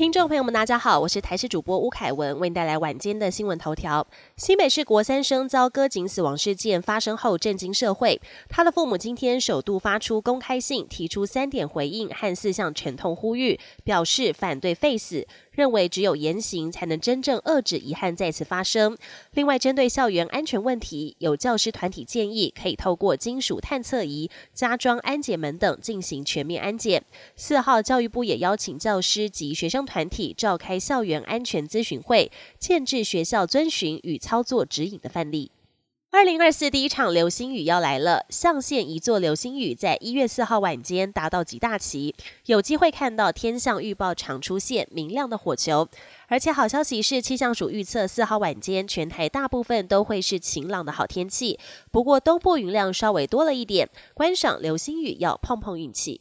听众朋友们，大家好，我是台视主播吴凯文，为您带来晚间的新闻头条。新北市国三生遭割颈死亡事件发生后，震惊社会。他的父母今天首度发出公开信，提出三点回应和四项沉痛呼吁，表示反对废死。认为只有严刑才能真正遏制遗憾再次发生。另外，针对校园安全问题，有教师团体建议可以透过金属探测仪加装安检门等进行全面安检。四号，教育部也邀请教师及学生团体召开校园安全咨询会，建制学校遵循与操作指引的范例。二零二四第一场流星雨要来了，象限一座流星雨在一月四号晚间达到极大期，有机会看到天象预报常出现明亮的火球。而且好消息是，气象署预测四号晚间全台大部分都会是晴朗的好天气，不过东部云量稍微多了一点，观赏流星雨要碰碰运气。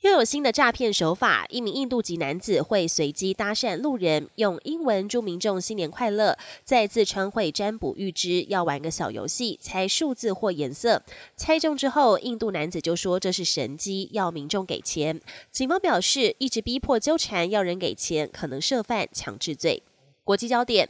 又有新的诈骗手法，一名印度籍男子会随机搭讪路人，用英文祝民众新年快乐，再自称会占卜预知，要玩个小游戏，猜数字或颜色。猜中之后，印度男子就说这是神机，要民众给钱。警方表示，一直逼迫纠缠要人给钱，可能涉犯强制罪。国际焦点。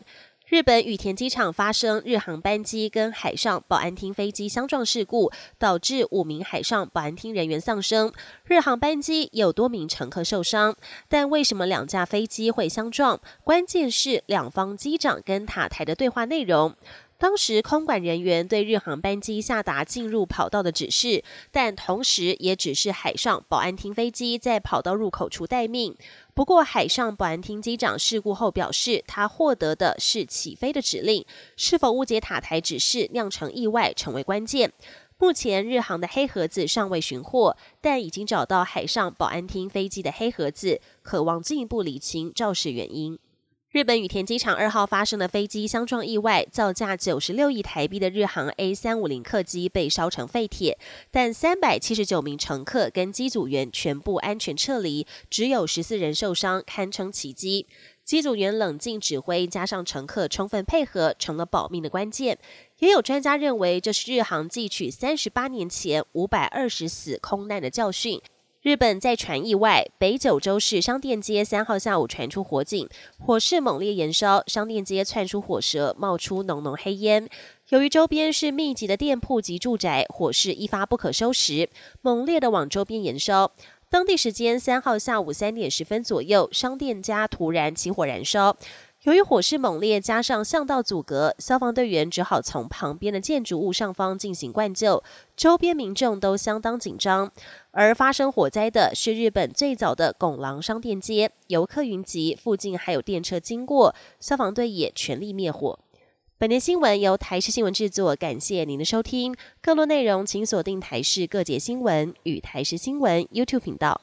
日本羽田机场发生日航班机跟海上保安厅飞机相撞事故，导致五名海上保安厅人员丧生，日航班机有多名乘客受伤。但为什么两架飞机会相撞？关键是两方机长跟塔台的对话内容。当时空管人员对日航班机下达进入跑道的指示，但同时也指示海上保安厅飞机在跑道入口处待命。不过，海上保安厅机长事故后表示，他获得的是起飞的指令，是否误解塔台指示酿成意外成为关键。目前日航的黑盒子尚未寻获，但已经找到海上保安厅飞机的黑盒子，渴望进一步理清肇事原因。日本羽田机场二号发生的飞机相撞意外，造价九十六亿台币的日航 A 三五零客机被烧成废铁，但三百七十九名乘客跟机组员全部安全撤离，只有十四人受伤，堪称奇迹。机组员冷静指挥，加上乘客充分配合，成了保命的关键。也有专家认为，这是日航汲取三十八年前五百二十死空难的教训。日本在传意外，北九州市商店街三号下午传出火警，火势猛烈燃烧，商店街窜出火舌，冒出浓浓黑烟。由于周边是密集的店铺及住宅，火势一发不可收拾，猛烈的往周边燃烧。当地时间三号下午三点十分左右，商店家突然起火燃烧。由于火势猛烈，加上巷道阻隔，消防队员只好从旁边的建筑物上方进行灌救。周边民众都相当紧张。而发生火灾的是日本最早的拱廊商店街，游客云集，附近还有电车经过，消防队也全力灭火。本年新闻由台视新闻制作，感谢您的收听。更多内容请锁定台视各节新闻与台视新闻 YouTube 频道。